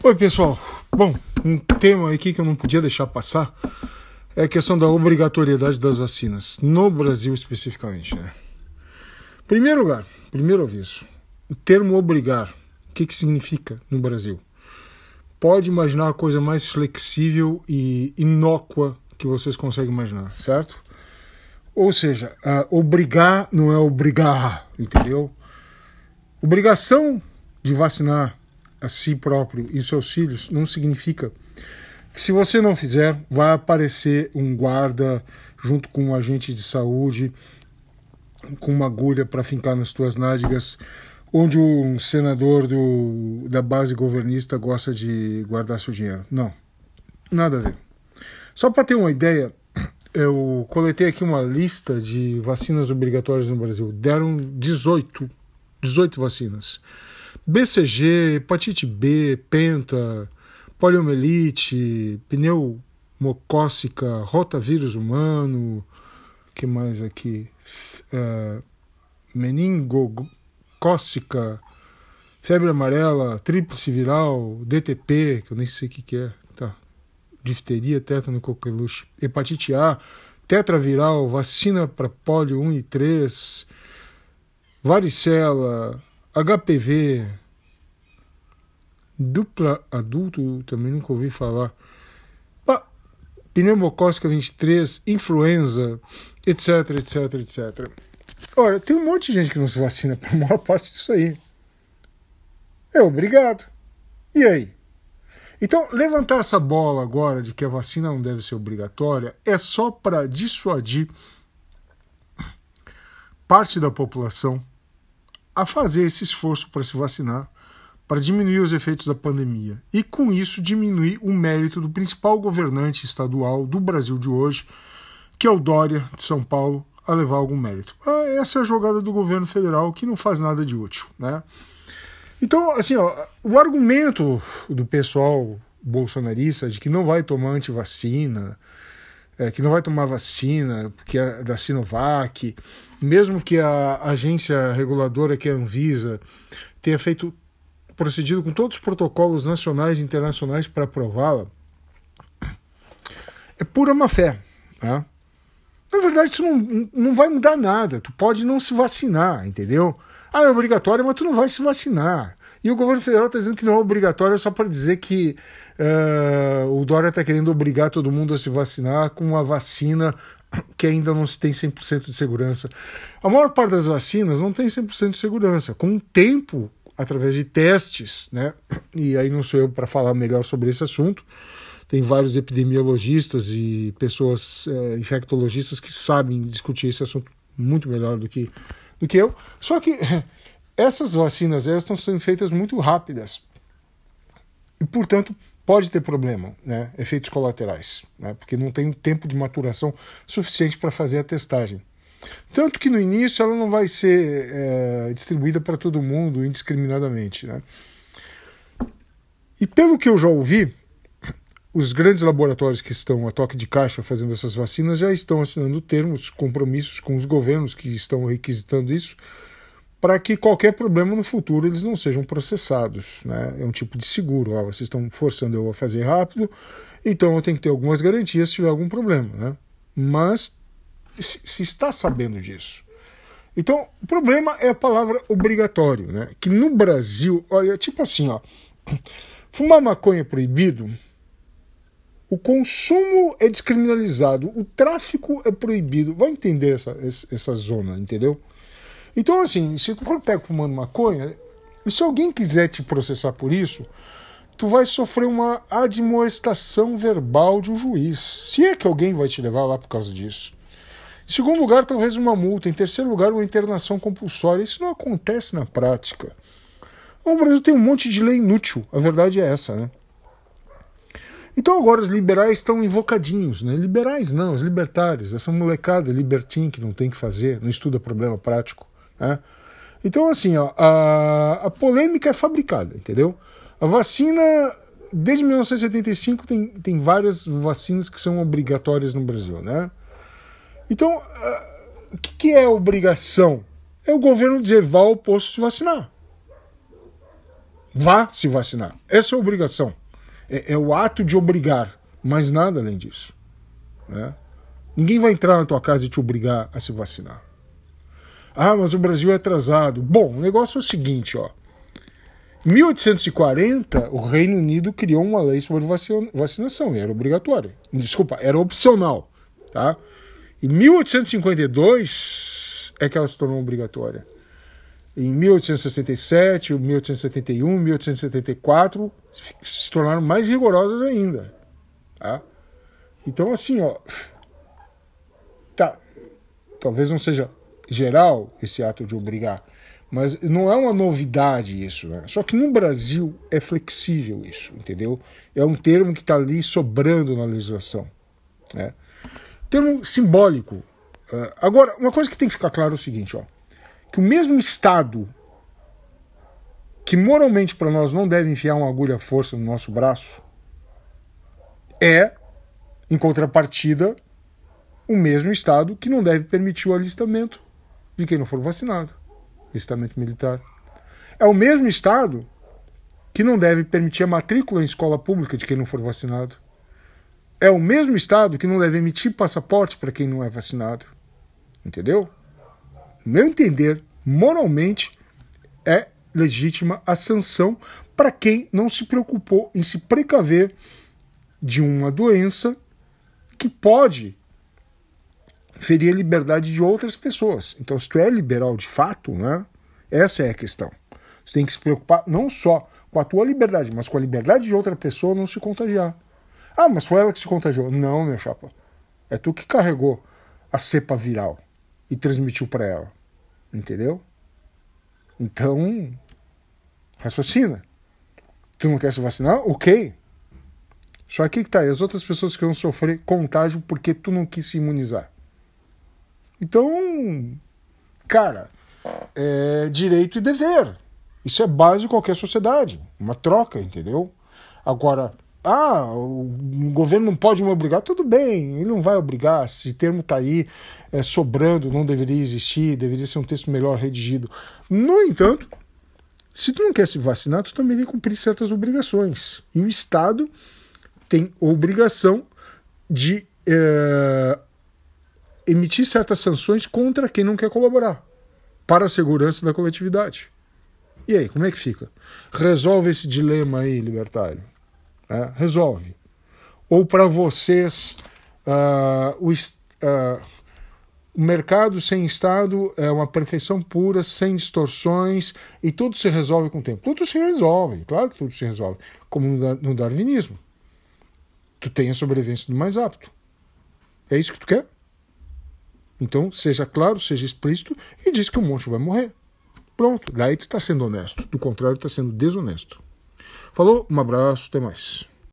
Oi, pessoal. Bom, um tema aqui que eu não podia deixar passar é a questão da obrigatoriedade das vacinas, no Brasil especificamente. Né? Primeiro lugar, primeiro aviso: o termo obrigar, o que, que significa no Brasil? Pode imaginar a coisa mais flexível e inócua que vocês conseguem imaginar, certo? Ou seja, obrigar não é obrigar, entendeu? Obrigação de vacinar a si próprio e seus filhos não significa que se você não fizer, vai aparecer um guarda junto com um agente de saúde com uma agulha para fincar nas tuas nádegas, onde um senador do, da base governista gosta de guardar seu dinheiro. Não, nada a ver. Só para ter uma ideia, eu coletei aqui uma lista de vacinas obrigatórias no Brasil. Deram 18, 18 vacinas. BCG, hepatite B, penta, poliomielite, pneumocócica, rotavírus humano, que mais aqui? Uh, meningocócica, febre amarela, tríplice viral, DTP, que eu nem sei o que, que é, tá? Difteria, tétano, coqueluche, hepatite A, tetraviral, vacina para polio 1 e 3, varicela, HPV, dupla adulto, também nunca ouvi falar. Pneumocócica 23, influenza, etc, etc, etc. Olha, tem um monte de gente que não se vacina para a maior parte disso aí. É obrigado. E aí? Então, levantar essa bola agora de que a vacina não deve ser obrigatória é só para dissuadir parte da população a fazer esse esforço para se vacinar, para diminuir os efeitos da pandemia e, com isso, diminuir o mérito do principal governante estadual do Brasil de hoje, que é o Dória de São Paulo, a levar algum mérito. Ah, essa é a jogada do governo federal que não faz nada de útil, né? Então, assim, ó, o argumento do pessoal bolsonarista de que não vai tomar antivacina, é, que não vai tomar vacina, porque é da Sinovac, mesmo que a agência reguladora, que é a Anvisa, tenha feito procedido com todos os protocolos nacionais e internacionais para aprová-la, é pura má fé. Tá? Na verdade, tu não, não vai mudar nada. Tu pode não se vacinar, entendeu? Ah, é obrigatório, mas tu não vai se vacinar. E o governo federal está dizendo que não é obrigatório só para dizer que uh, o Dória está querendo obrigar todo mundo a se vacinar com uma vacina que ainda não se tem 100% de segurança. A maior parte das vacinas não tem 100% de segurança. Com o tempo, através de testes, né? e aí não sou eu para falar melhor sobre esse assunto, tem vários epidemiologistas e pessoas é, infectologistas que sabem discutir esse assunto muito melhor do que, do que eu. Só que essas vacinas elas estão sendo feitas muito rápidas e, portanto, pode ter problema, né? efeitos colaterais, né? porque não tem tempo de maturação suficiente para fazer a testagem. Tanto que no início ela não vai ser é, distribuída para todo mundo indiscriminadamente. Né? E pelo que eu já ouvi, os grandes laboratórios que estão a toque de caixa fazendo essas vacinas já estão assinando termos, compromissos com os governos que estão requisitando isso para que qualquer problema no futuro eles não sejam processados. Né? É um tipo de seguro. Ó, vocês estão forçando eu a fazer rápido, então eu tenho que ter algumas garantias se tiver algum problema. Né? Mas se, se está sabendo disso. Então, o problema é a palavra obrigatório, né? Que no Brasil, olha, tipo assim, ó, fumar maconha é proibido, o consumo é descriminalizado, o tráfico é proibido. Vai entender essa, essa zona, entendeu? Então, assim, se tu for pego fumando maconha, e se alguém quiser te processar por isso, tu vai sofrer uma admoestação verbal de um juiz. Se é que alguém vai te levar lá por causa disso. Em segundo lugar, talvez uma multa. Em terceiro lugar, uma internação compulsória. Isso não acontece na prática. O Brasil tem um monte de lei inútil. A verdade é essa, né? Então agora os liberais estão invocadinhos, né? Liberais não, os libertários, essa molecada libertin que não tem que fazer, não estuda problema prático. Né? Então, assim, ó, a, a polêmica é fabricada, entendeu? A vacina, desde 1975, tem, tem várias vacinas que são obrigatórias no Brasil, né? Então, o que, que, é obrigação? É o governo dizer vá ao posto se vacinar. Vá se vacinar. Essa é a obrigação. É, é o ato de obrigar, mas nada além disso. Né? Ninguém vai entrar na tua casa e te obrigar a se vacinar. Ah, mas o Brasil é atrasado. Bom, o negócio é o seguinte, ó. Em 1840, o Reino Unido criou uma lei sobre vacinação e era obrigatória. Desculpa, era opcional, tá? Em 1852 é que ela se tornou obrigatória. Em 1867, 1871, 1874 se tornaram mais rigorosas ainda, tá? Então assim, ó, tá, talvez não seja geral esse ato de obrigar, mas não é uma novidade isso, né? Só que no Brasil é flexível isso, entendeu? É um termo que está ali sobrando na legislação, né? Termo simbólico. Uh, agora, uma coisa que tem que ficar claro é o seguinte, ó, que o mesmo Estado que moralmente para nós não deve enfiar uma agulha à força no nosso braço é, em contrapartida, o mesmo Estado que não deve permitir o alistamento de quem não for vacinado alistamento militar. É o mesmo Estado que não deve permitir a matrícula em escola pública de quem não for vacinado. É o mesmo Estado que não deve emitir passaporte para quem não é vacinado. Entendeu? Meu entender, moralmente, é legítima a sanção para quem não se preocupou em se precaver de uma doença que pode ferir a liberdade de outras pessoas. Então, se tu é liberal de fato, né, essa é a questão. Tu tem que se preocupar não só com a tua liberdade, mas com a liberdade de outra pessoa não se contagiar. Ah, mas foi ela que se contagiou. Não, meu chapa. É tu que carregou a cepa viral e transmitiu para ela. Entendeu? Então, raciocina. Tu não quer se vacinar? Ok. Só que tá. E as outras pessoas que vão sofrer contágio porque tu não quis se imunizar. Então, cara, é direito e dever. Isso é base de qualquer sociedade. Uma troca, entendeu? Agora, ah, o governo não pode me obrigar, tudo bem, ele não vai obrigar. Esse termo está aí é, sobrando, não deveria existir, deveria ser um texto melhor redigido. No entanto, se tu não quer se vacinar, tu também tem que cumprir certas obrigações. E o Estado tem obrigação de é, emitir certas sanções contra quem não quer colaborar para a segurança da coletividade. E aí, como é que fica? Resolve esse dilema aí, libertário. É, resolve. Ou para vocês, uh, o, uh, o mercado sem Estado é uma perfeição pura, sem distorções, e tudo se resolve com o tempo. Tudo se resolve, claro que tudo se resolve. Como no darwinismo. Tu tem a sobrevivência do mais apto. É isso que tu quer? Então, seja claro, seja explícito e diz que o monstro vai morrer. Pronto, daí tu está sendo honesto. Do contrário, está sendo desonesto. Falou, um abraço, até mais.